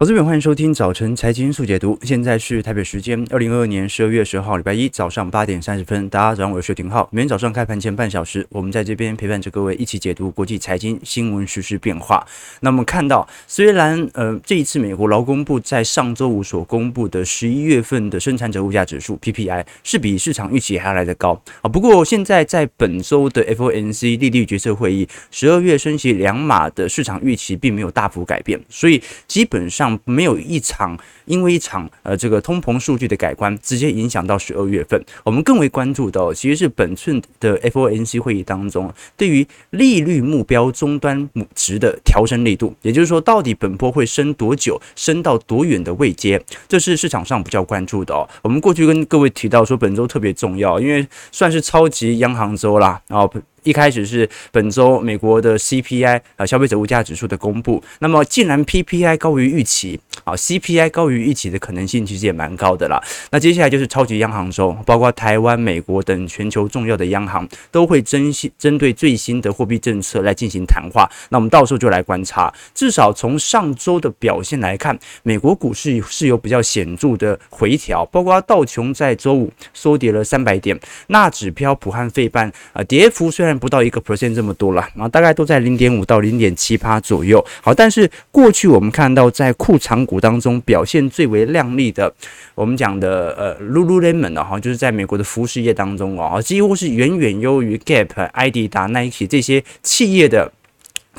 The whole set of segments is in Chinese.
投资朋友，欢迎收听早晨财经速解读。现在是台北时间二零二二年十二月十号，礼拜一早上八点三十分。大家早上好，我是廷浩。每天早上开盘前半小时，我们在这边陪伴着各位一起解读国际财经新闻、时事变化。那我们看到，虽然呃这一次美国劳工部在上周五所公布的十一月份的生产者物价指数 PPI 是比市场预期还要来得高啊，不过现在在本周的 FOMC 利率决策会议，十二月升息两码的市场预期并没有大幅改变，所以基本上。没有一场，因为一场呃这个通膨数据的改观，直接影响到十二月份。我们更为关注的，其实是本次的 FOMC 会议当中，对于利率目标终端值的调升力度，也就是说，到底本波会升多久，升到多远的位阶，这是市场上比较关注的哦。我们过去跟各位提到说，本周特别重要，因为算是超级央行周啦，然后。一开始是本周美国的 CPI 啊，消费者物价指数的公布。那么既然 PPI 高于预期啊，CPI 高于预期的可能性其实也蛮高的啦。那接下来就是超级央行周，包括台湾、美国等全球重要的央行都会针针对最新的货币政策来进行谈话。那我们到时候就来观察。至少从上周的表现来看，美国股市是有比较显著的回调，包括道琼在周五收跌了三百点，纳指标普汉费半啊，跌幅虽然不到一个 percent 这么多了，然后大概都在零点五到零点七八左右。好，但是过去我们看到在库藏股当中表现最为亮丽的，我们讲的呃 Lululemon 的哈，就是在美国的服饰业当中啊，几乎是远远优于 Gap、ID 达、Nike 这些企业的。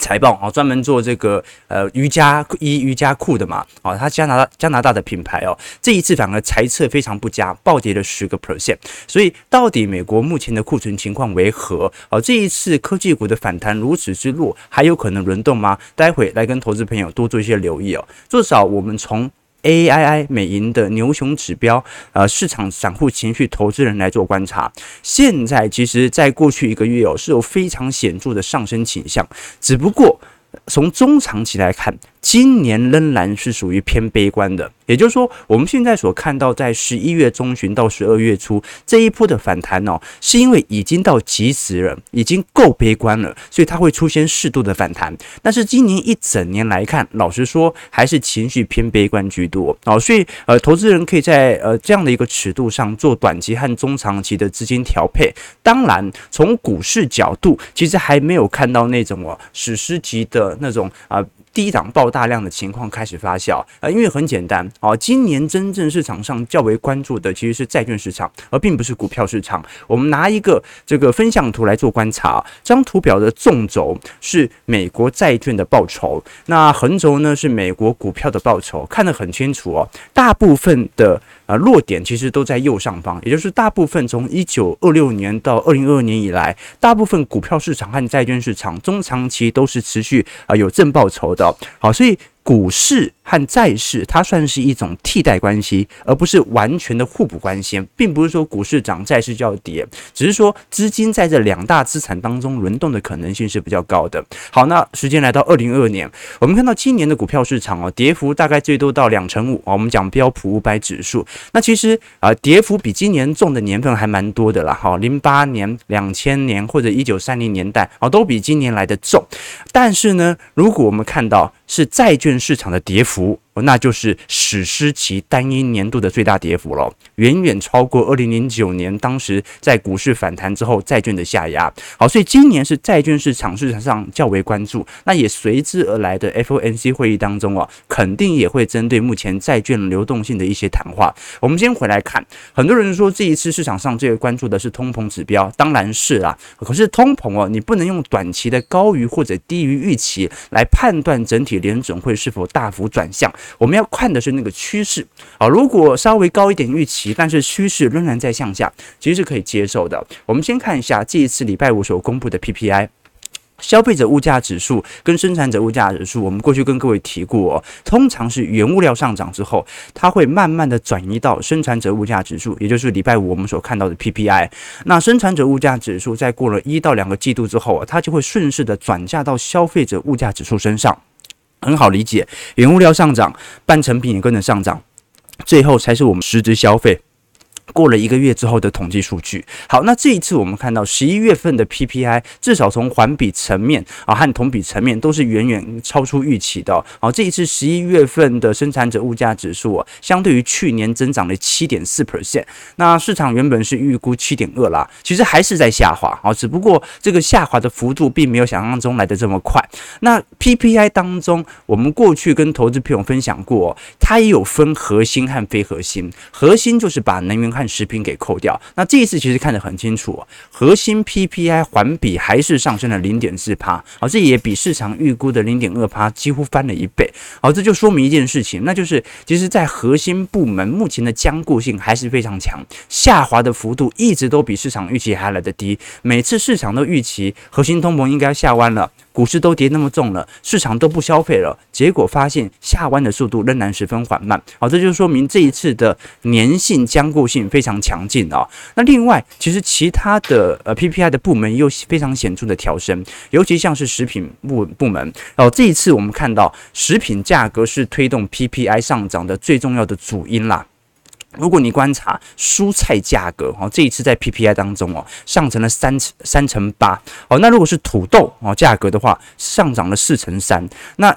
财报啊，专门做这个呃瑜伽衣、瑜伽裤的嘛，啊，它加拿大加拿大的品牌哦，这一次反而财测非常不佳，暴跌了十个 percent。所以到底美国目前的库存情况为何？哦，这一次科技股的反弹如此之弱，还有可能轮动吗？待会来跟投资朋友多做一些留意哦。至少我们从 AII 美银的牛熊指标，呃，市场散户情绪投资人来做观察。现在其实，在过去一个月哦，是有非常显著的上升倾向，只不过从中长期来看。今年仍然是属于偏悲观的，也就是说，我们现在所看到在十一月中旬到十二月初这一波的反弹哦，是因为已经到极时了，已经够悲观了，所以它会出现适度的反弹。但是今年一整年来看，老实说，还是情绪偏悲观居多哦，所以呃，投资人可以在呃这样的一个尺度上做短期和中长期的资金调配。当然，从股市角度，其实还没有看到那种哦史诗级的那种啊。低档爆大量的情况开始发酵啊，因为很简单哦，今年真正市场上较为关注的其实是债券市场，而并不是股票市场。我们拿一个这个分项图来做观察，这张图表的纵轴是美国债券的报酬，那横轴呢是美国股票的报酬，看得很清楚哦。大部分的啊落点其实都在右上方，也就是大部分从一九二六年到二零二二年以来，大部分股票市场和债券市场中长期都是持续啊有正报酬的。好，所以股市。和债市，它算是一种替代关系，而不是完全的互补关系，并不是说股市涨，债市就要跌，只是说资金在这两大资产当中轮动的可能性是比较高的。好，那时间来到二零二二年，我们看到今年的股票市场哦，跌幅大概最多到两成五啊。我们讲标普五百指数，那其实啊，跌幅比今年重的年份还蛮多的啦。好，零八年、两千年或者一九三零年代啊，都比今年来的重。但是呢，如果我们看到是债券市场的跌幅，那就是史诗级单一年度的最大跌幅了，远远超过二零零九年当时在股市反弹之后债券的下压。好，所以今年是债券市场市场上较为关注，那也随之而来的 FOMC 会议当中啊，肯定也会针对目前债券流动性的一些谈话。我们先回来看，很多人说这一次市场上最为关注的是通膨指标，当然是啦。可是通膨哦，你不能用短期的高于或者低于预期来判断整体联准会是否大幅转向。我们要看的是那个趋势啊，如果稍微高一点预期，但是趋势仍然在向下，其实是可以接受的。我们先看一下这一次礼拜五所公布的 PPI，消费者物价指数跟生产者物价指数。我们过去跟各位提过哦，通常是原物料上涨之后，它会慢慢的转移到生产者物价指数，也就是礼拜五我们所看到的 PPI。那生产者物价指数在过了一到两个季度之后，它就会顺势的转嫁到消费者物价指数身上。很好理解，原物料上涨，半成品也跟着上涨，最后才是我们实质消费。过了一个月之后的统计数据，好，那这一次我们看到十一月份的 PPI 至少从环比层面啊和同比层面都是远远超出预期的。好，这一次十一月份的生产者物价指数啊，相对于去年增长了七点四 percent，那市场原本是预估七点二啦，其实还是在下滑啊，只不过这个下滑的幅度并没有想象中来得这么快。那 PPI 当中，我们过去跟投资朋友分享过，它也有分核心和非核心，核心就是把能源和食品给扣掉，那这一次其实看得很清楚，核心 PPI 环比还是上升了零点四趴，好，这也比市场预估的零点二趴几乎翻了一倍，好，这就说明一件事情，那就是其实，在核心部门目前的僵固性还是非常强，下滑的幅度一直都比市场预期还来得低，每次市场都预期核心通膨应该下弯了。股市都跌那么重了，市场都不消费了，结果发现下弯的速度仍然十分缓慢。好，这就说明这一次的粘性坚固性非常强劲啊。那另外，其实其他的呃 PPI 的部门又非常显著的调升，尤其像是食品部部门哦。这一次我们看到食品价格是推动 PPI 上涨的最重要的主因啦。如果你观察蔬菜价格哦，这一次在 PPI 当中哦，上成了三三成八哦。那如果是土豆哦价格的话，上涨了四成三。那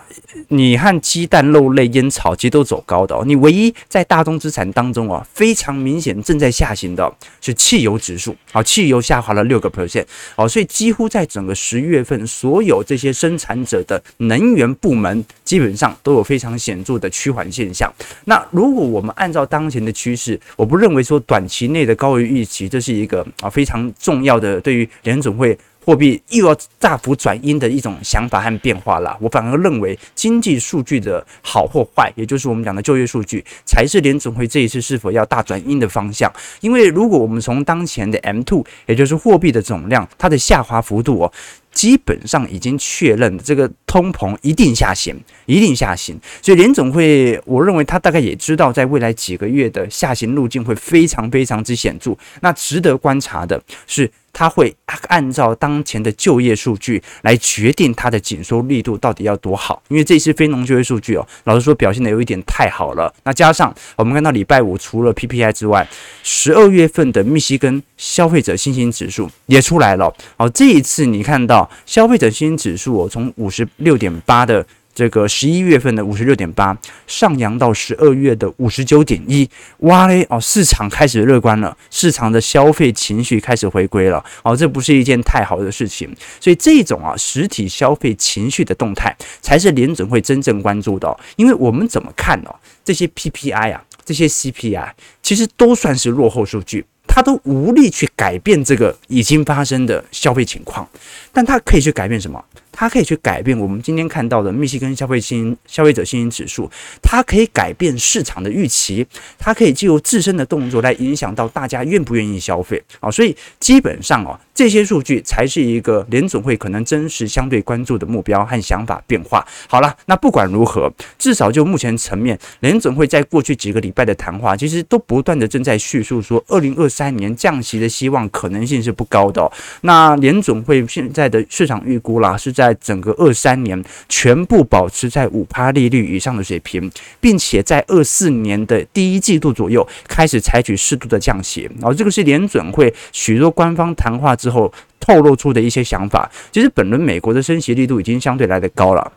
你和鸡蛋、肉类、烟草其实都走高的哦。你唯一在大宗资产当中哦，非常明显正在下行的是汽油指数啊，汽油下滑了六个 percent 哦。所以几乎在整个十一月份，所有这些生产者的能源部门基本上都有非常显著的趋缓现象。那如果我们按照当前的趋势，我不认为说短期内的高于预期，这是一个啊非常重要的对于联总会货币又要大幅转阴的一种想法和变化了。我反而认为经济数据的好或坏，也就是我们讲的就业数据，才是联总会这一次是否要大转阴的方向。因为如果我们从当前的 M2，也就是货币的总量，它的下滑幅度哦。基本上已经确认，这个通膨一定下行，一定下行。所以联总会，我认为他大概也知道，在未来几个月的下行路径会非常非常之显著。那值得观察的是。他会按照当前的就业数据来决定它的紧缩力度到底要多好，因为这次非农就业数据哦，老实说表现的有一点太好了。那加上我们看到礼拜五除了 PPI 之外，十二月份的密西根消费者信心指数也出来了。好，这一次你看到消费者信心指数哦，从五十六点八的。这个十一月份的五十六点八上扬到十二月的五十九点一，哇嘞哦，市场开始乐观了，市场的消费情绪开始回归了哦，这不是一件太好的事情，所以这种啊实体消费情绪的动态才是联准会真正关注的，因为我们怎么看哦，这些 PPI 啊，这些 CPI 其实都算是落后数据，它都无力去改变这个已经发生的消费情况，但它可以去改变什么？它可以去改变我们今天看到的密西根消费信消费者信心指数，它可以改变市场的预期，它可以借由自身的动作来影响到大家愿不愿意消费。啊，所以基本上哦，这些数据才是一个联总会可能真实相对关注的目标和想法变化。好了，那不管如何，至少就目前层面，联总会在过去几个礼拜的谈话，其实都不断的正在叙述说，二零二三年降息的希望可能性是不高的哦。那联总会现在的市场预估啦，是在。整个二三年全部保持在五趴利率以上的水平，并且在二四年的第一季度左右开始采取适度的降息，然后这个是联准会许多官方谈话之后透露出的一些想法。其实本轮美国的升息力度已经相对来的高了。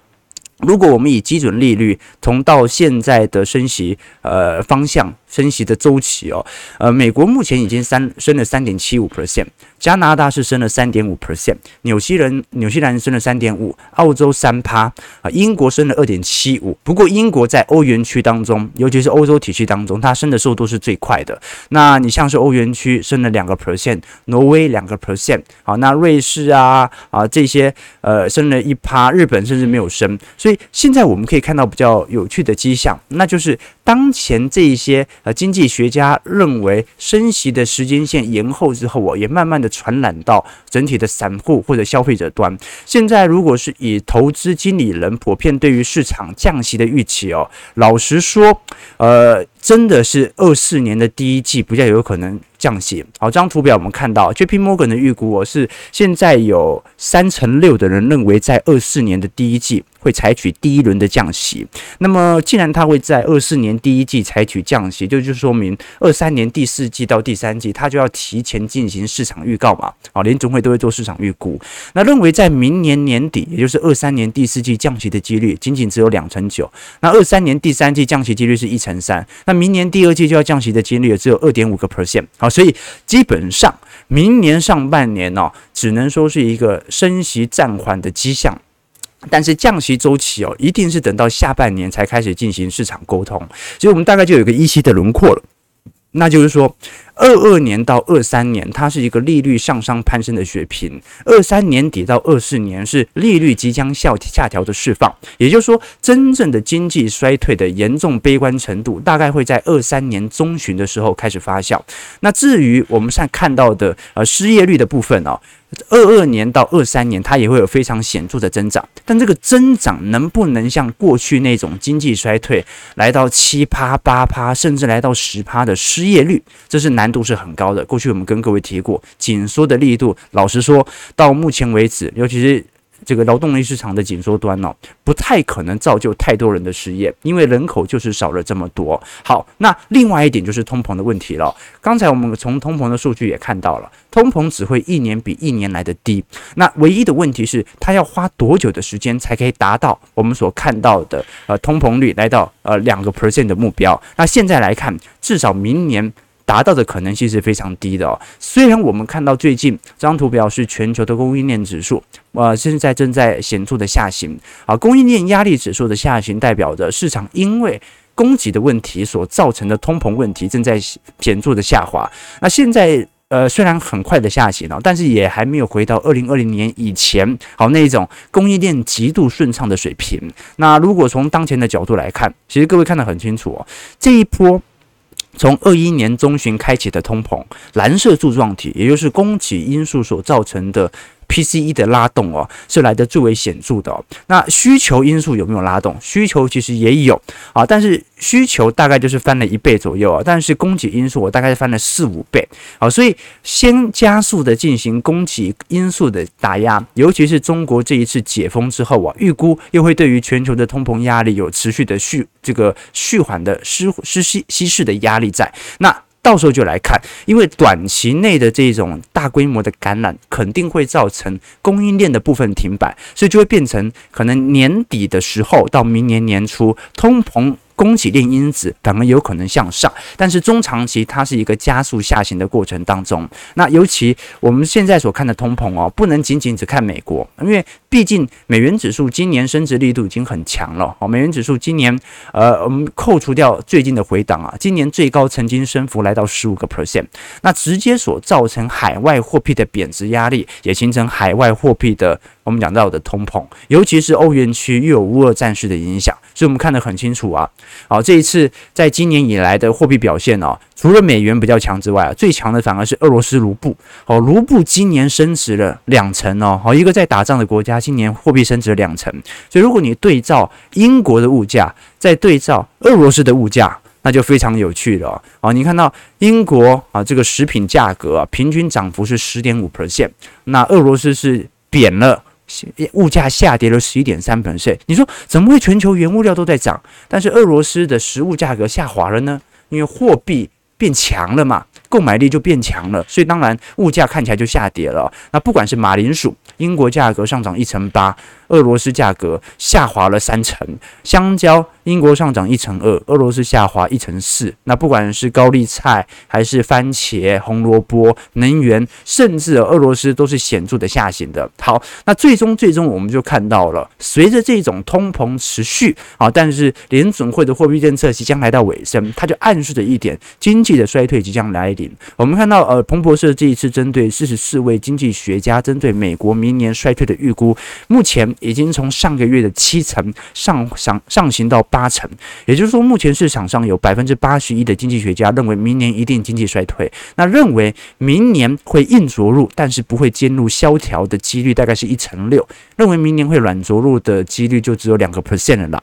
如果我们以基准利率从到现在的升息呃方向升息的周期哦，呃，美国目前已经三升了三点七五 percent。加拿大是升了三点五 percent，纽西人纽西兰升了三点五，澳洲三趴啊，英国升了二点七五。不过英国在欧元区当中，尤其是欧洲体系当中，它升的速度是最快的。那你像是欧元区升了两个 percent，挪威两个 percent，好，那瑞士啊啊这些呃升了一趴，日本甚至没有升。所以现在我们可以看到比较有趣的迹象，那就是当前这一些呃经济学家认为升息的时间线延后之后，我也慢慢的。传染到整体的散户或者消费者端。现在，如果是以投资经理人普遍对于市场降息的预期哦，老实说，呃，真的是二四年的第一季比较有可能降息。好，这张图表我们看到，JP Morgan 的预估我是现在有三成六的人认为在二四年的第一季会采取第一轮的降息。那么既然它会在二四年第一季采取降息，就就说明二三年第四季到第三季它就要提前进行市场预告嘛。好，联总会都会做市场预估。那认为在明年年底，也就是二三年第四季降息的几率仅仅只有两成九。那二三年第三季降息几率是一成三。那明年第二季就要降息的几率也只有二点五个 percent。好，所以基本上明年上半年呢、哦，只能说是一个升息暂缓的迹象。但是降息周期哦，一定是等到下半年才开始进行市场沟通。所以我们大概就有个依稀的轮廓了。那就是说，二二年到二三年，它是一个利率向上攀升的水平；二三年底到二四年是利率即将下下调的释放。也就是说，真正的经济衰退的严重悲观程度，大概会在二三年中旬的时候开始发酵。那至于我们现在看到的呃失业率的部分哦。二二年到二三年，它也会有非常显著的增长，但这个增长能不能像过去那种经济衰退来到七趴八趴，甚至来到十趴的失业率，这是难度是很高的。过去我们跟各位提过，紧缩的力度，老实说，到目前为止，尤其是。这个劳动力市场的紧缩端哦，不太可能造就太多人的失业，因为人口就是少了这么多。好，那另外一点就是通膨的问题了。刚才我们从通膨的数据也看到了，通膨只会一年比一年来的低。那唯一的问题是，它要花多久的时间才可以达到我们所看到的呃通膨率来到呃两个 percent 的目标？那现在来看，至少明年。达到的可能性是非常低的哦。虽然我们看到最近这张图表是全球的供应链指数，呃，现在正在显著的下行啊。供应链压力指数的下行，代表着市场因为供给的问题所造成的通膨问题正在显著的下滑。那现在呃，虽然很快的下行了，但是也还没有回到二零二零年以前好那一种供应链极度顺畅的水平。那如果从当前的角度来看，其实各位看得很清楚哦，这一波。从二一年中旬开启的通膨，蓝色柱状体，也就是供给因素所造成的。PCE 的拉动哦，是来得最为显著的哦。那需求因素有没有拉动？需求其实也有啊，但是需求大概就是翻了一倍左右啊。但是供给因素我大概是翻了四五倍啊，所以先加速的进行供给因素的打压，尤其是中国这一次解封之后啊，预估又会对于全球的通膨压力有持续的续这个续缓的失失稀稀释的压力在那。到时候就来看，因为短期内的这种大规模的感染肯定会造成供应链的部分停摆，所以就会变成可能年底的时候到明年年初通膨。供给链因子反而有可能向上，但是中长期它是一个加速下行的过程当中。那尤其我们现在所看的通膨哦，不能仅仅只看美国，因为毕竟美元指数今年升值力度已经很强了哦。美元指数今年呃，我们扣除掉最近的回档啊，今年最高曾经升幅来到十五个 percent。那直接所造成海外货币的贬值压力，也形成海外货币的我们讲到的通膨，尤其是欧元区又有乌俄战事的影响，所以我们看得很清楚啊。好，这一次在今年以来的货币表现哦，除了美元比较强之外啊，最强的反而是俄罗斯卢布。哦，卢布今年升值了两成哦，好，一个在打仗的国家，今年货币升值了两成。所以如果你对照英国的物价，再对照俄罗斯的物价，那就非常有趣了哦。你看到英国啊，这个食品价格啊，平均涨幅是十点五 percent，那俄罗斯是贬了。物价下跌了十一点三百分率你说怎么会全球原物料都在涨，但是俄罗斯的食物价格下滑了呢？因为货币变强了嘛，购买力就变强了，所以当然物价看起来就下跌了。那不管是马铃薯，英国价格上涨一成八，俄罗斯价格下滑了三成，香蕉。英国上涨一成二，俄罗斯下滑一成四。那不管是高丽菜还是番茄、红萝卜、能源，甚至俄罗斯都是显著的下行的。好，那最终最终我们就看到了，随着这种通膨持续啊，但是联准会的货币政策即将来到尾声，它就暗示着一点经济的衰退即将来临。我们看到呃，彭博社这一次针对四十四位经济学家针对美国明年衰退的预估，目前已经从上个月的七成上上上行到八。成，也就是说，目前市场上有百分之八十一的经济学家认为明年一定经济衰退，那认为明年会硬着陆，但是不会进入萧条的几率大概是一成六，认为明年会软着陆的几率就只有两个 percent 了。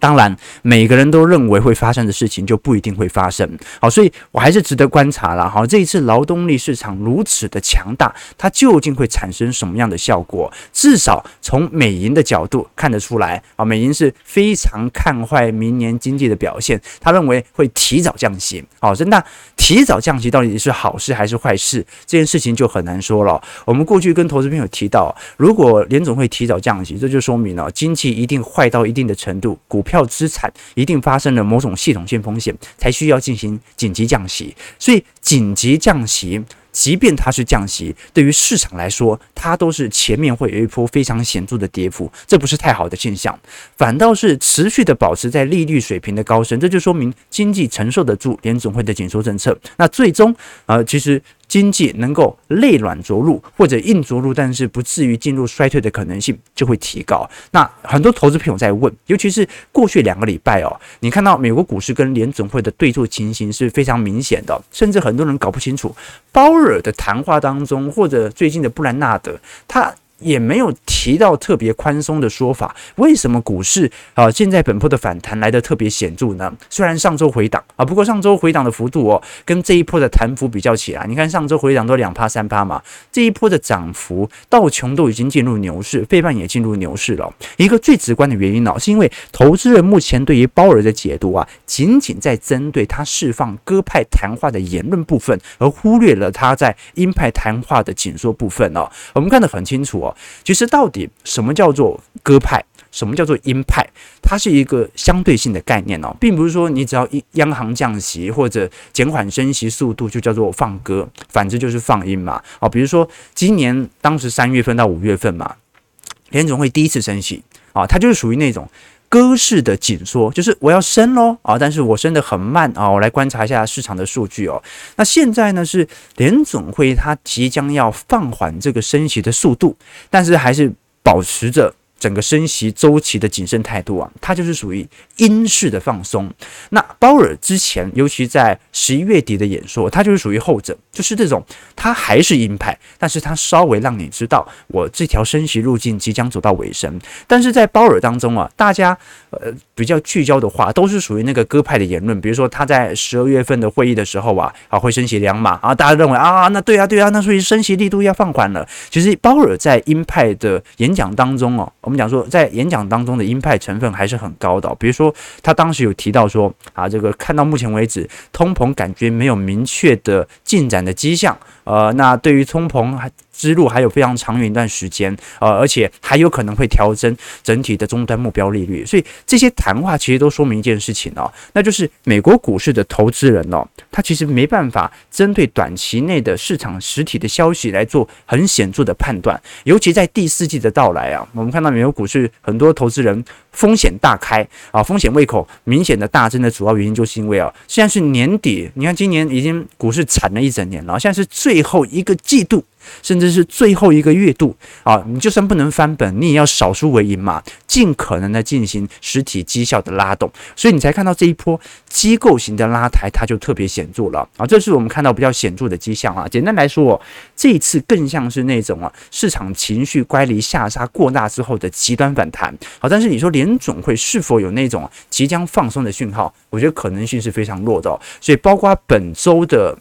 当然，每个人都认为会发生的事情就不一定会发生。好，所以我还是值得观察了。好，这一次劳动力市场如此的强大，它究竟会产生什么样的效果？至少从美银的角度看得出来啊，美银是非常看坏明年经济的表现，他认为会提早降息。好，那提早降息到底是好事还是坏事？这件事情就很难说了。我们过去跟投资朋友提到，如果联总会提早降息，这就说明了经济一定坏到一定的程度，股票票资产一定发生了某种系统性风险，才需要进行紧急降息。所以紧急降息，即便它是降息，对于市场来说，它都是前面会有一波非常显著的跌幅，这不是太好的现象。反倒是持续的保持在利率水平的高升，这就说明经济承受得住联总会的紧缩政策。那最终、呃，其实。经济能够内软着陆或者硬着陆，但是不至于进入衰退的可能性就会提高。那很多投资朋友在问，尤其是过去两个礼拜哦，你看到美国股市跟联总会的对坐情形是非常明显的，甚至很多人搞不清楚鲍尔的谈话当中，或者最近的布兰纳德他。也没有提到特别宽松的说法，为什么股市啊现在本波的反弹来的特别显著呢？虽然上周回档啊，不过上周回档的幅度哦，跟这一波的弹幅比较起来，你看上周回档都两趴三趴嘛，这一波的涨幅道琼都已经进入牛市，费半也进入牛市了。一个最直观的原因呢，是因为投资人目前对于鲍尔的解读啊，仅仅在针对他释放鸽派谈话的言论部分，而忽略了他在鹰派谈话的紧缩部分哦。我们看得很清楚哦。其实，到底什么叫做鸽派，什么叫做鹰派？它是一个相对性的概念哦，并不是说你只要一央行降息或者减缓升息速度就叫做放鸽，反之就是放鹰嘛。哦，比如说今年当时三月份到五月份嘛，联总会第一次升息啊，它就是属于那种。鸽式的紧缩，就是我要升喽啊，但是我升得很慢啊。我来观察一下市场的数据哦。那现在呢是联总会它即将要放缓这个升息的速度，但是还是保持着。整个升息周期的谨慎态度啊，它就是属于鹰式的放松。那鲍尔之前，尤其在十一月底的演说，它就是属于后者，就是这种，他还是鹰派，但是他稍微让你知道，我这条升息路径即将走到尾声。但是在鲍尔当中啊，大家呃比较聚焦的话，都是属于那个鸽派的言论，比如说他在十二月份的会议的时候啊，啊会升息两码啊，大家认为啊，那对啊对啊，那所以升息力度要放缓了。其实鲍尔在鹰派的演讲当中哦。我们讲说，在演讲当中的鹰派成分还是很高的。比如说，他当时有提到说，啊，这个看到目前为止，通膨感觉没有明确的进展的迹象。呃，那对于通膨还之路还有非常长远一段时间，呃，而且还有可能会调整整体的终端目标利率。所以这些谈话其实都说明一件事情哦，那就是美国股市的投资人哦，他其实没办法针对短期内的市场实体的消息来做很显著的判断。尤其在第四季的到来啊，我们看到美国股市很多投资人风险大开啊，风险胃口明显的大增的主要原因就是因为啊，现在是年底，你看今年已经股市惨了一整年了，现在是。最后一个季度，甚至是最后一个月度啊，你就算不能翻本，你也要少输为赢嘛，尽可能的进行实体绩效的拉动，所以你才看到这一波机构型的拉抬，它就特别显著了啊。这是我们看到比较显著的迹象啊。简单来说，这一次更像是那种啊，市场情绪乖离下杀过大之后的极端反弹。好，但是你说联总会是否有那种即将放松的讯号？我觉得可能性是非常弱的。所以包括本周的。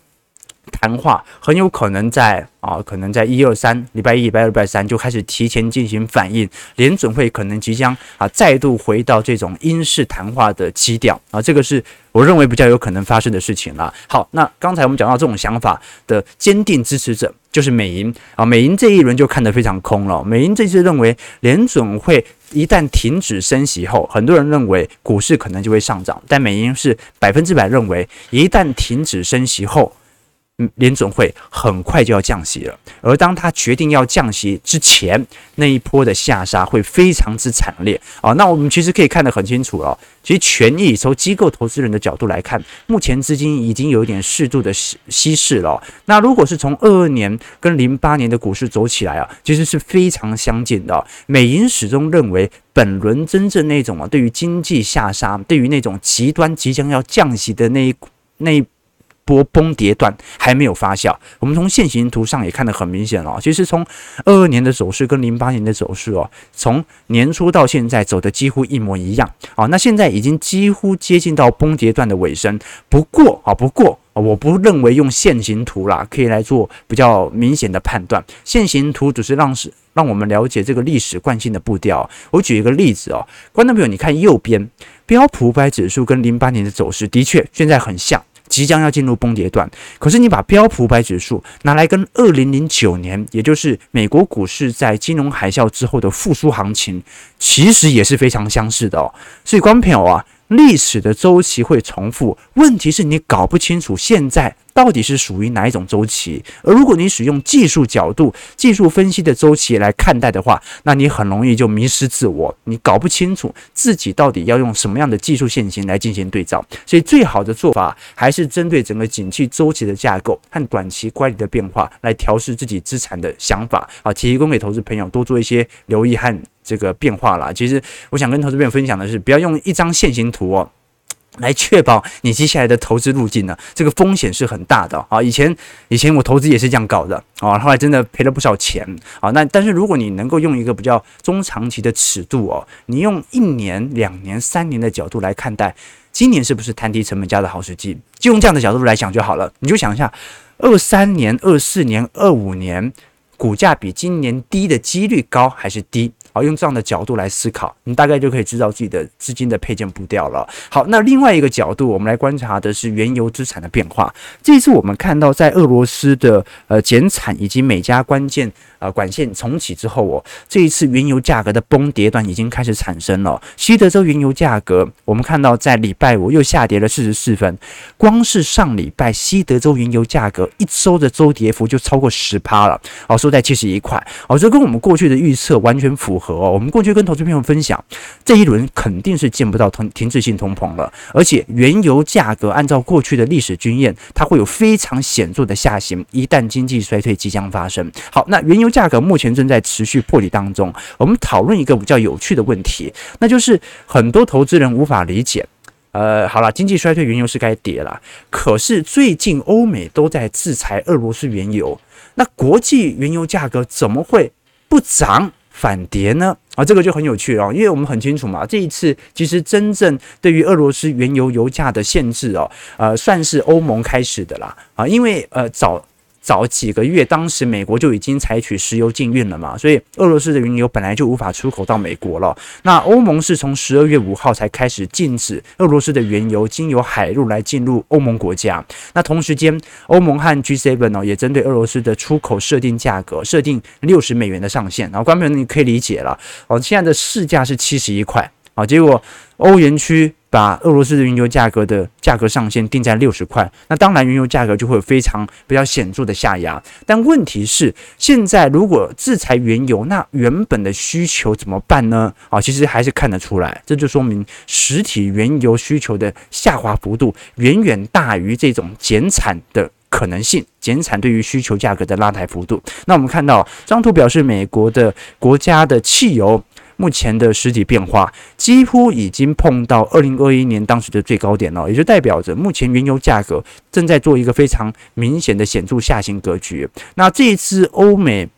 谈话很有可能在啊，可能在一二三礼拜一、礼拜二、礼拜三就开始提前进行反应，联准会可能即将啊再度回到这种鹰式谈话的基调啊，这个是我认为比较有可能发生的事情了。好，那刚才我们讲到这种想法的坚定支持者就是美银啊，美银这一轮就看得非常空了。美银这次认为联准会一旦停止升息后，很多人认为股市可能就会上涨，但美银是百分之百认为一旦停止升息后。联准会很快就要降息了，而当他决定要降息之前，那一波的下杀会非常之惨烈啊！那我们其实可以看得很清楚了。其实权益从机构投资人的角度来看，目前资金已经有一点适度的稀稀释了。那如果是从二二年跟零八年的股市走起来啊，其实是非常相近的。美银始终认为，本轮真正那种啊，对于经济下杀，对于那种极端即将要降息的那一那一。波崩跌段还没有发酵。我们从线形图上也看得很明显哦，其实从二二年的走势跟零八年的走势哦，从年初到现在走的几乎一模一样啊。那现在已经几乎接近到崩跌段的尾声。不过啊，不过。我不认为用线形图啦可以来做比较明显的判断，线形图只是让是让我们了解这个历史惯性的步调。我举一个例子哦，观众朋友，你看右边标普五百指数跟零八年的走势的确现在很像，即将要进入崩跌段。可是你把标普五百指数拿来跟二零零九年，也就是美国股市在金融海啸之后的复苏行情，其实也是非常相似的哦。所以观众朋友啊。历史的周期会重复，问题是你搞不清楚现在到底是属于哪一种周期。而如果你使用技术角度、技术分析的周期来看待的话，那你很容易就迷失自我，你搞不清楚自己到底要用什么样的技术线型来进行对照。所以，最好的做法还是针对整个景气周期的架构和短期乖离的变化来调试自己资产的想法啊，提供给投资朋友多做一些留意和。这个变化啦，其实我想跟投资朋友分享的是，不要用一张线形图哦，来确保你接下来的投资路径呢，这个风险是很大的啊。以前以前我投资也是这样搞的啊，后来真的赔了不少钱啊。那但是如果你能够用一个比较中长期的尺度哦，你用一年、两年、三年的角度来看待，今年是不是摊低成本价的好时机？就用这样的角度来想就好了。你就想一下，二三年、二四年、二五年，股价比今年低的几率高还是低？好，用这样的角度来思考，你大概就可以知道自己的资金的配件步调了。好，那另外一个角度，我们来观察的是原油资产的变化。这一次我们看到，在俄罗斯的呃减产以及美加关键呃管线重启之后哦，这一次原油价格的崩跌段已经开始产生了。西德州原油价格，我们看到在礼拜五又下跌了四十四分，光是上礼拜西德州原油价格一周的周跌幅就超过十趴了，哦，收在七十一块，哦，这跟我们过去的预测完全符合。哦，我们过去跟投资朋友分享，这一轮肯定是见不到通停滞性通膨了，而且原油价格按照过去的历史经验，它会有非常显著的下行，一旦经济衰退即将发生。好，那原油价格目前正在持续破底当中。我们讨论一个比较有趣的问题，那就是很多投资人无法理解。呃，好了，经济衰退，原油是该跌了，可是最近欧美都在制裁俄罗斯原油，那国际原油价格怎么会不涨？反跌呢？啊，这个就很有趣哦，因为我们很清楚嘛，这一次其实真正对于俄罗斯原油油价的限制哦，呃，算是欧盟开始的啦，啊，因为呃早。早几个月，当时美国就已经采取石油禁运了嘛，所以俄罗斯的原油本来就无法出口到美国了。那欧盟是从十二月五号才开始禁止俄罗斯的原油经由海路来进入欧盟国家。那同时间，欧盟和 G7 呢也针对俄罗斯的出口设定价格，设定六十美元的上限。然后，观众朋友你可以理解了，哦，现在的市价是七十一块，啊，结果欧元区。把俄罗斯的原油价格的价格上限定在六十块，那当然原油价格就会有非常比较显著的下压。但问题是，现在如果制裁原油，那原本的需求怎么办呢？啊，其实还是看得出来，这就说明实体原油需求的下滑幅度远远大于这种减产的可能性，减产对于需求价格的拉抬幅度。那我们看到这张图表示美国的国家的汽油。目前的实体变化几乎已经碰到二零二一年当时的最高点了，也就代表着目前原油价格正在做一个非常明显的显著下行格局。那这一次欧美。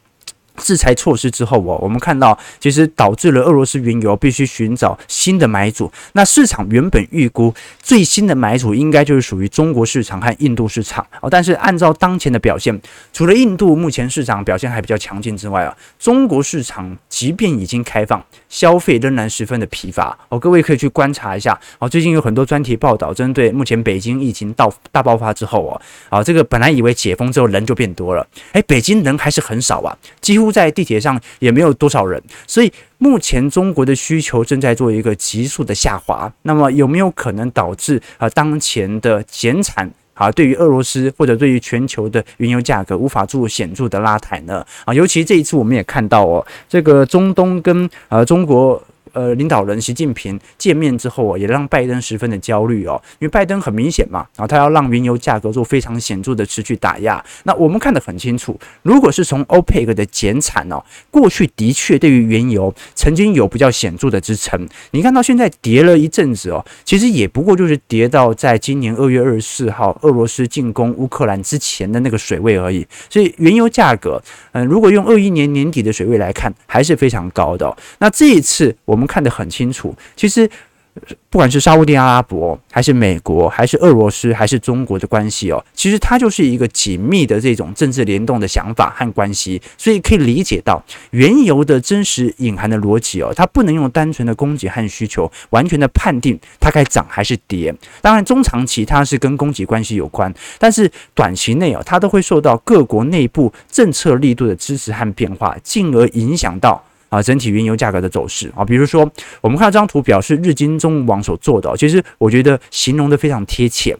制裁措施之后哦，我们看到其实导致了俄罗斯原油必须寻找新的买主。那市场原本预估最新的买主应该就是属于中国市场和印度市场哦，但是按照当前的表现，除了印度目前市场表现还比较强劲之外啊，中国市场即便已经开放，消费仍然十分的疲乏哦。各位可以去观察一下哦，最近有很多专题报道针对目前北京疫情到大爆发之后哦，啊这个本来以为解封之后人就变多了，诶，北京人还是很少啊，几乎。在地铁上也没有多少人，所以目前中国的需求正在做一个急速的下滑。那么有没有可能导致啊当前的减产啊对于俄罗斯或者对于全球的原油价格无法做显著的拉抬呢？啊，尤其这一次我们也看到哦，这个中东跟啊中国。呃领导人习近平见面之后啊，也让拜登十分的焦虑哦，因为拜登很明显嘛，然后他要让原油价格做非常显著的持续打压。那我们看得很清楚，如果是从 OPEC 的减产哦，过去的确对于原油曾经有比较显著的支撑。你看到现在跌了一阵子哦，其实也不过就是跌到在今年二月二十四号俄罗斯进攻乌克兰之前的那个水位而已。所以原油价格，嗯，如果用二一年年底的水位来看，还是非常高的。那这一次我们我们看得很清楚，其实。不管是沙乌地阿拉伯，还是美国，还是俄罗斯，还是中国的关系哦，其实它就是一个紧密的这种政治联动的想法和关系，所以可以理解到原油的真实隐含的逻辑哦，它不能用单纯的供给和需求完全的判定它该涨还是跌。当然，中长期它是跟供给关系有关，但是短期内哦，它都会受到各国内部政策力度的支持和变化，进而影响到。啊，整体原油价格的走势啊，比如说，我们看到这张图表是日经中网所做的，其实我觉得形容的非常贴切。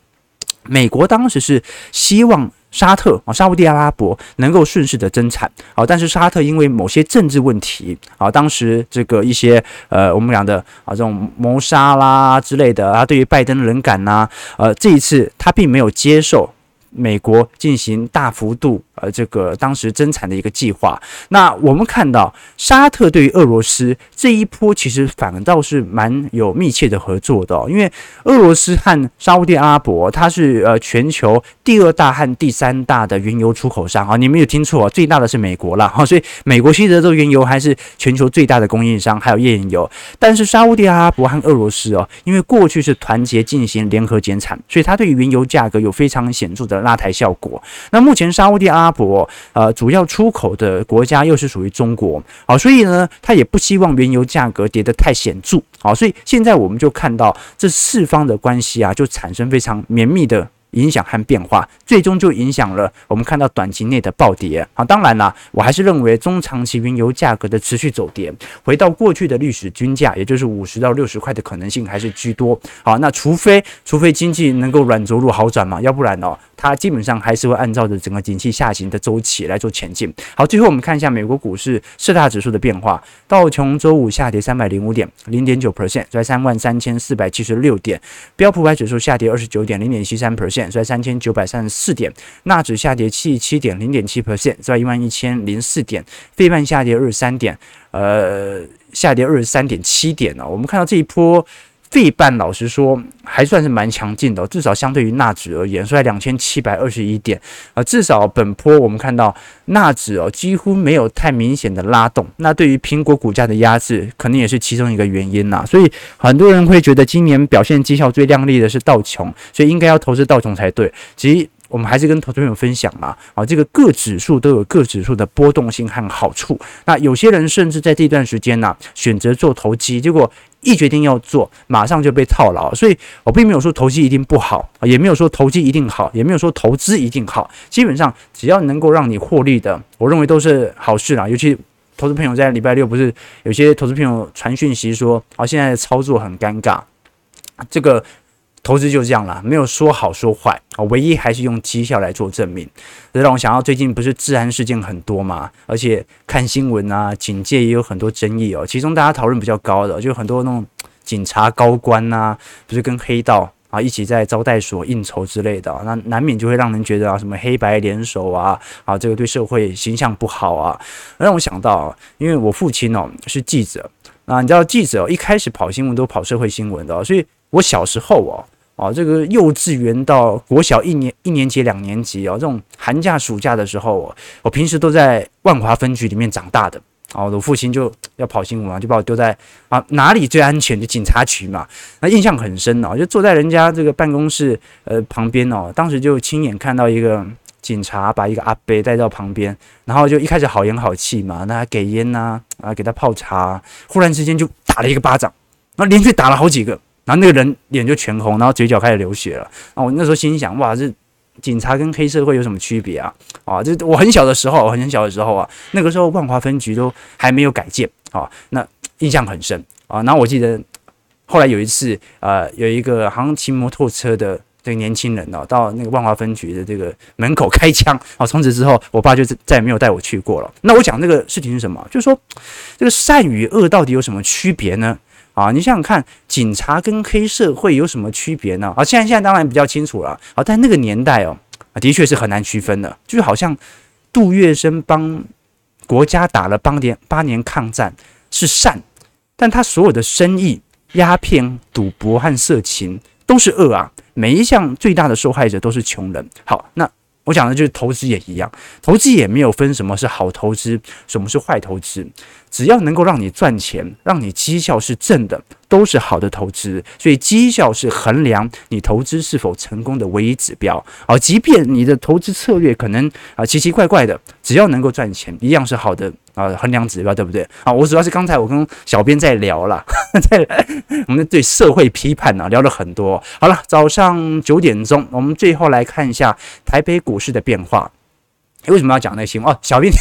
美国当时是希望沙特啊，沙乌地阿拉伯能够顺势的增产啊，但是沙特因为某些政治问题啊，当时这个一些呃，我们讲的啊，这种谋杀啦之类的啊，对于拜登的冷感呐，呃，这一次他并没有接受。美国进行大幅度呃，这个当时增产的一个计划。那我们看到沙特对于俄罗斯这一波其实反倒是蛮有密切的合作的，因为俄罗斯和沙乌地阿拉伯它是呃全球第二大和第三大的原油出口商啊，你没有听错，最大的是美国了哈，所以美国西德州原油还是全球最大的供应商，还有页岩油。但是沙乌地阿拉伯和俄罗斯哦，因为过去是团结进行联合减产，所以它对于原油价格有非常显著的。拉抬效果。那目前沙乌地阿伯呃主要出口的国家又是属于中国，好，所以呢，他也不希望原油价格跌得太显著，好，所以现在我们就看到这四方的关系啊，就产生非常绵密的。影响和变化，最终就影响了我们看到短期内的暴跌。好，当然啦，我还是认为中长期原油价格的持续走跌，回到过去的历史均价，也就是五十到六十块的可能性还是居多。好，那除非除非经济能够软着陆好转嘛，要不然哦，它基本上还是会按照着整个景气下行的周期来做前进。好，最后我们看一下美国股市四大指数的变化，道琼周五下跌三百零五点，零点九 percent，在三万三千四百七十六点；标普百指数下跌二十九点，零点七三 percent。在三千九百三十四点，纳指下跌七十七点零点七 percent，在一万一千零四点，费半下跌二十三点，呃，下跌二十三点七点呢、哦。我们看到这一波费半，老实说还算是蛮强劲的、至少相对于纳指而言，所以在两千七百二十一点，呃，至少本波我们看到纳指哦几乎没有太明显的拉动，那对于苹果股价的压制，可能也是其中一个原因呐。所以很多人会觉得今年表现绩效最亮丽的是道琼，所以应该要投资道琼才对。其实。我们还是跟投资朋友分享嘛，啊，这个各指数都有各指数的波动性和好处。那有些人甚至在这段时间呢，选择做投机，结果一决定要做，马上就被套牢。所以我并没有说投机一定不好，也没有说投机一定好，也没有说投资一定好。基本上只要能够让你获利的，我认为都是好事啦。尤其投资朋友在礼拜六不是有些投资朋友传讯息说，啊，现在的操作很尴尬，这个。投资就这样了，没有说好说坏啊，唯一还是用绩效来做证明。这让我想到最近不是治安事件很多嘛，而且看新闻啊，警界也有很多争议哦。其中大家讨论比较高的，就很多那种警察高官呐、啊，不是跟黑道啊一起在招待所应酬之类的，那难免就会让人觉得啊，什么黑白联手啊，啊，这个对社会形象不好啊。让我想到，因为我父亲哦是记者啊，你知道记者一开始跑新闻都跑社会新闻的，所以。我小时候哦，哦，这个幼稚园到国小一年一年级两年级哦，这种寒假暑假的时候哦，我平时都在万华分局里面长大的。哦，我父亲就要跑新闻嘛，就把我丢在啊哪里最安全？就警察局嘛。那印象很深哦，就坐在人家这个办公室呃旁边哦，当时就亲眼看到一个警察把一个阿伯带到旁边，然后就一开始好言好气嘛，那给烟呐啊，啊，给他泡茶，忽然之间就打了一个巴掌，然后连续打了好几个。然后那个人脸就全红，然后嘴角开始流血了。啊，我那时候心想，哇，这警察跟黑社会有什么区别啊？啊，这我很小的时候，很小的时候啊，那个时候万华分局都还没有改建啊，那印象很深啊。然后我记得后来有一次，呃，有一个好像骑摩托车的这个年轻人哦，到那个万华分局的这个门口开枪啊，从此之后，我爸就再也没有带我去过了。那我讲这个事情是什么？就是说，这个善与恶到底有什么区别呢？啊，你想想看，警察跟黑社会有什么区别呢？啊，现在现在当然比较清楚了。啊，但那个年代哦，啊，的确是很难区分的。就是好像杜月笙帮国家打了八年八年抗战是善，但他所有的生意、鸦片、赌博和色情都是恶啊。每一项最大的受害者都是穷人。好，那我讲的就是投资也一样，投资也没有分什么是好投资，什么是坏投资，只要能够让你赚钱，让你绩效是正的，都是好的投资。所以绩效是衡量你投资是否成功的唯一指标。而即便你的投资策略可能啊奇奇怪怪的，只要能够赚钱，一样是好的。啊，衡量指标对不对？啊，我主要是刚才我跟小编在聊了，在我们对社会批判呢、啊、聊了很多。好了，早上九点钟，我们最后来看一下台北股市的变化。为什么要讲那些？哦，小编。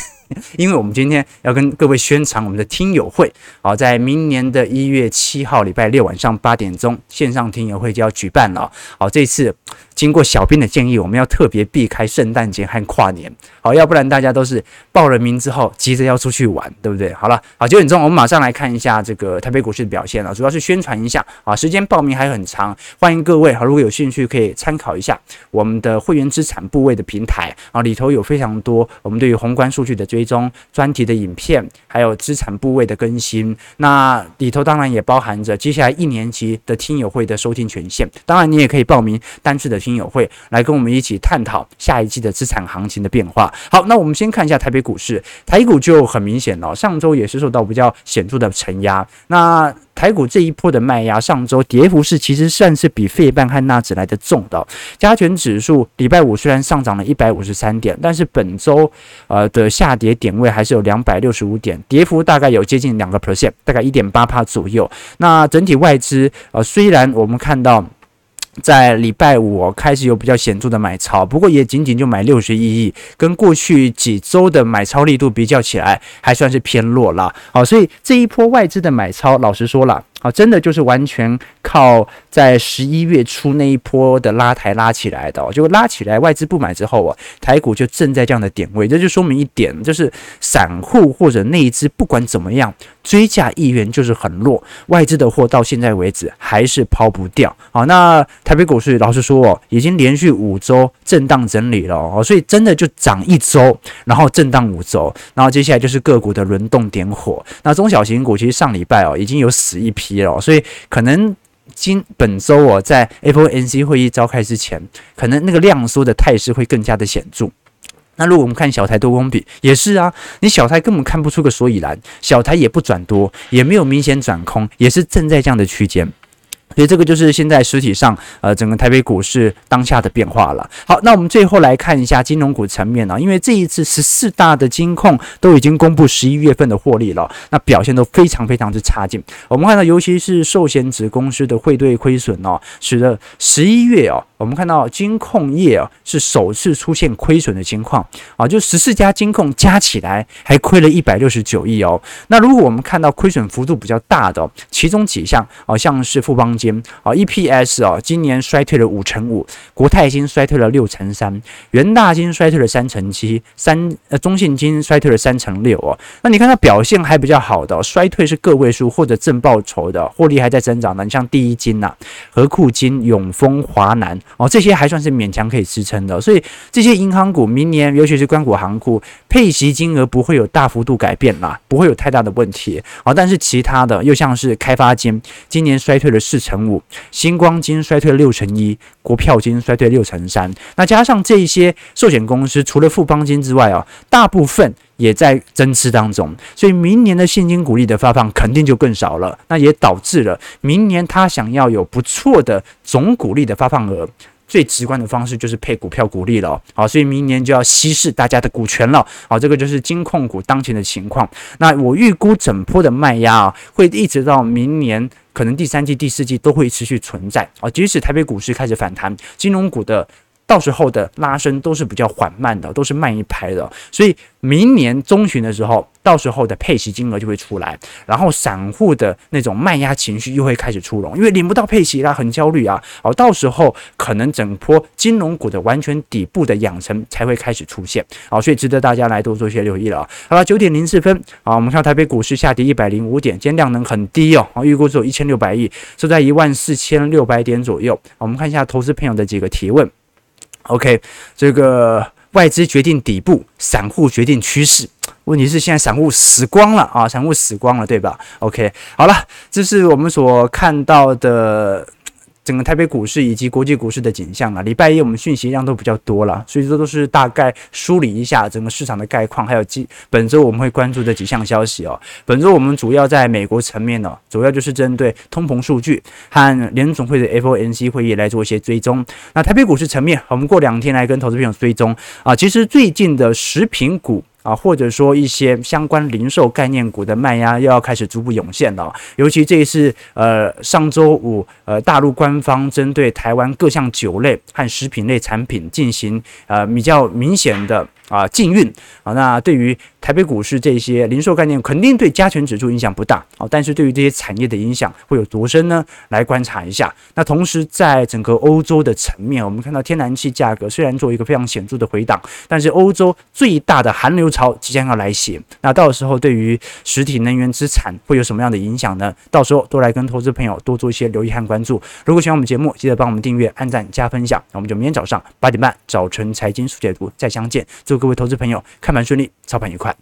因为我们今天要跟各位宣传我们的听友会，好，在明年的一月七号礼拜六晚上八点钟，线上听友会就要举办了。好，这次经过小编的建议，我们要特别避开圣诞节和跨年，好，要不然大家都是报了名之后急着要出去玩，对不对？好了，好，九点钟我们马上来看一下这个台北股市的表现了，主要是宣传一下啊，时间报名还很长，欢迎各位好，如果有兴趣可以参考一下我们的会员资产部位的平台啊，里头有非常多我们对于宏观数据的追。其中专题的影片，还有资产部位的更新，那里头当然也包含着接下来一年级的听友会的收听权限。当然，你也可以报名单次的听友会，来跟我们一起探讨下一季的资产行情的变化。好，那我们先看一下台北股市，台股就很明显了，上周也是受到比较显著的承压。那台股这一波的卖压，上周跌幅是其实算是比费半和纳指来的重的。加权指数礼拜五虽然上涨了一百五十三点，但是本周呃的下跌点位还是有两百六十五点，跌幅大概有接近两个 percent，大概一点八趴左右。那整体外资呃虽然我们看到。在礼拜五开始有比较显著的买超，不过也仅仅就买六十一亿，跟过去几周的买超力度比较起来，还算是偏弱了。好，所以这一波外资的买超，老实说了。好，真的就是完全靠在十一月初那一波的拉抬拉起来的，就拉起来，外资不买之后啊，台股就正在这样的点位，这就说明一点，就是散户或者内资不管怎么样，追价意愿就是很弱，外资的货到现在为止还是抛不掉。好，那台北股市老实说哦，已经连续五周震荡整理了哦，所以真的就涨一周，然后震荡五周，然后接下来就是个股的轮动点火。那中小型股其实上礼拜哦已经有死一批。哦所以可能今本周我在 FOMC 会议召开之前，可能那个量缩的态势会更加的显著。那如果我们看小台多空比，也是啊，你小台根本看不出个所以然，小台也不转多，也没有明显转空，也是正在这样的区间。所以这个就是现在实体上，呃，整个台北股市当下的变化了。好，那我们最后来看一下金融股层面啊，因为这一次十四大的金控都已经公布十一月份的获利了，那表现都非常非常之差劲。我们看到，尤其是寿险子公司的汇兑亏损哦，使得十一月哦。我们看到金控业啊是首次出现亏损的情况啊，就十四家金控加起来还亏了一百六十九亿哦。那如果我们看到亏损幅度比较大的，其中几项啊，像是富邦金啊，EPS 啊，今年衰退了五成五，国泰金衰退了六成三，元大金衰退了三成七，三呃中信金衰退了三成六哦。那你看它表现还比较好的，衰退是个位数或者正报酬的，获利还在增长的，你像第一金呐、啊、和库金、永丰、华南。哦，这些还算是勉强可以支撑的，所以这些银行股明年，尤其是关股行库，配息金额不会有大幅度改变啦，不会有太大的问题。哦，但是其他的又像是开发金，今年衰退了四成五，新光金衰退六成一，国票金衰退六成三。那加上这一些寿险公司，除了富邦金之外啊，大部分也在增持当中，所以明年的现金股利的发放肯定就更少了。那也导致了明年他想要有不错的总股利的发放额。最直观的方式就是配股票股利了，好，所以明年就要稀释大家的股权了，好，这个就是金控股当前的情况。那我预估整波的卖压啊，会一直到明年，可能第三季、第四季都会持续存在啊。即使台北股市开始反弹，金融股的到时候的拉升都是比较缓慢的，都是慢一拍的，所以明年中旬的时候，到时候的配息金额就会出来，然后散户的那种卖压情绪又会开始出笼，因为领不到配息啦，很焦虑啊，好，到时候可能整波金融股的完全底部的养成才会开始出现，好，所以值得大家来多做一些留意了。好了，九点零四分，啊，我们看台北股市下跌一百零五点，今天量能很低哦，啊，预估只有一千六百亿，收在一万四千六百点左右。我们看一下投资朋友的几个提问。OK，这个外资决定底部，散户决定趋势。问题是现在散户死光了啊，散户死光了，对吧？OK，好了，这是我们所看到的。整个台北股市以及国际股市的景象啊，礼拜一我们讯息量都比较多了，所以说都是大概梳理一下整个市场的概况，还有几本周我们会关注的几项消息哦。本周我们主要在美国层面呢，主要就是针对通膨数据和联总会的 FOMC 会议来做一些追踪。那台北股市层面，我们过两天来跟投资朋友追踪啊。其实最近的食品股。啊，或者说一些相关零售概念股的卖压又要开始逐步涌现了，尤其这一次，呃，上周五，呃，大陆官方针对台湾各项酒类和食品类产品进行呃比较明显的。啊，禁运啊，那对于台北股市这些零售概念，肯定对加权指数影响不大啊，但是对于这些产业的影响会有多深呢？来观察一下。那同时，在整个欧洲的层面，我们看到天然气价格虽然做一个非常显著的回档，但是欧洲最大的寒流潮即将要来袭。那到时候对于实体能源资产会有什么样的影响呢？到时候都来跟投资朋友多做一些留意和关注。如果喜欢我们节目，记得帮我们订阅、按赞、加分享。那我们就明天早上八点半早晨财经速解读再相见。祝各位投资朋友看盘顺利，操盘愉快。